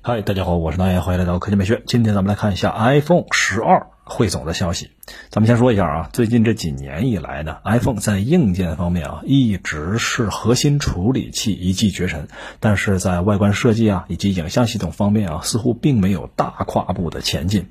嗨，大家好，我是南岩，欢迎来到科技美学。今天咱们来看一下 iPhone 十二汇总的消息。咱们先说一下啊，最近这几年以来呢，iPhone 在硬件方面啊，一直是核心处理器一骑绝尘，但是在外观设计啊以及影像系统方面啊，似乎并没有大跨步的前进。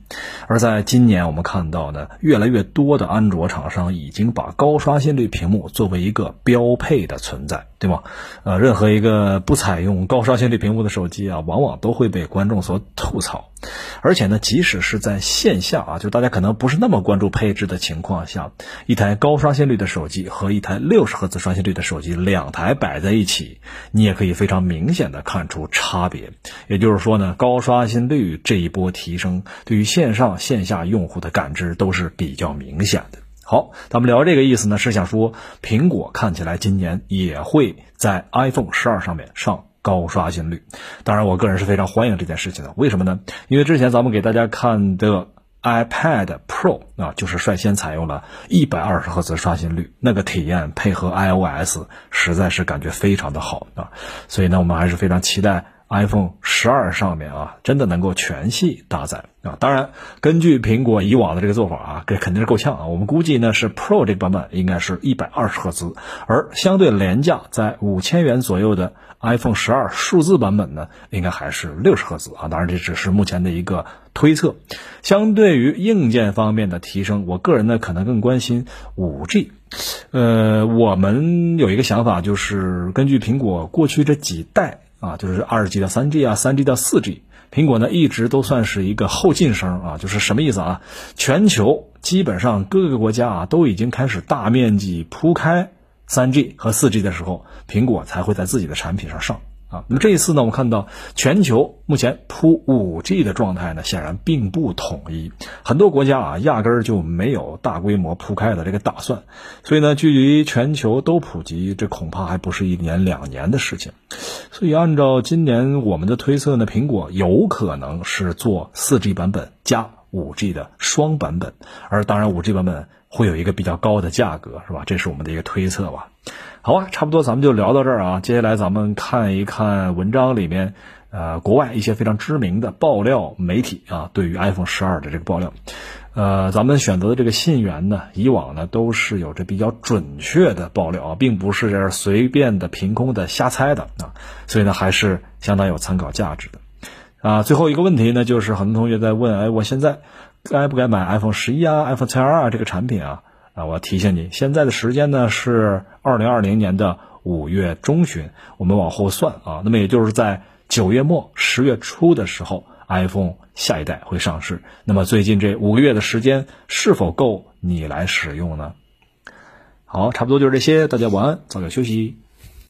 而在今年，我们看到呢，越来越多的安卓厂商已经把高刷新率屏幕作为一个标配的存在。对吗？呃，任何一个不采用高刷新率屏幕的手机啊，往往都会被观众所吐槽。而且呢，即使是在线下啊，就大家可能不是那么关注配置的情况下，一台高刷新率的手机和一台六十赫兹刷新率的手机，两台摆在一起，你也可以非常明显的看出差别。也就是说呢，高刷新率这一波提升，对于线上线下用户的感知都是比较明显的。好，咱们聊这个意思呢，是想说，苹果看起来今年也会在 iPhone 十二上面上高刷新率。当然，我个人是非常欢迎这件事情的。为什么呢？因为之前咱们给大家看的 iPad Pro 啊，就是率先采用了一百二十赫兹刷新率，那个体验配合 iOS 实在是感觉非常的好啊。所以呢，我们还是非常期待。iPhone 十二上面啊，真的能够全系搭载啊！当然，根据苹果以往的这个做法啊，这肯定是够呛啊。我们估计呢，是 Pro 这个版本应该是一百二十赫兹，而相对廉价在五千元左右的 iPhone 十二数字版本呢，应该还是六十赫兹啊。当然，这只是目前的一个推测。相对于硬件方面的提升，我个人呢可能更关心五 G。呃，我们有一个想法，就是根据苹果过去这几代。啊，就是二 G 到三 G 啊，三 G 到四 G，苹果呢一直都算是一个后进生啊，就是什么意思啊？全球基本上各个国家啊都已经开始大面积铺开三 G 和四 G 的时候，苹果才会在自己的产品上上。啊，那么这一次呢，我们看到全球目前铺五 G 的状态呢，显然并不统一，很多国家啊，压根儿就没有大规模铺开的这个打算，所以呢，距离全球都普及，这恐怕还不是一年两年的事情。所以按照今年我们的推测呢，苹果有可能是做四 G 版本加五 G 的双版本，而当然五 G 版本会有一个比较高的价格，是吧？这是我们的一个推测吧。好啊，差不多咱们就聊到这儿啊。接下来咱们看一看文章里面，呃，国外一些非常知名的爆料媒体啊，对于 iPhone 十二的这个爆料，呃，咱们选择的这个信源呢，以往呢都是有着比较准确的爆料啊，并不是这随便的凭空的瞎猜的啊，所以呢还是相当有参考价值的啊。最后一个问题呢，就是很多同学在问，哎，我现在该不该买 iPhone 十一啊、iPhone XR 啊这个产品啊？啊，我要提醒你，现在的时间呢是二零二零年的五月中旬，我们往后算啊，那么也就是在九月末十月初的时候，iPhone 下一代会上市。那么最近这五个月的时间是否够你来使用呢？好，差不多就是这些，大家晚安，早点休息。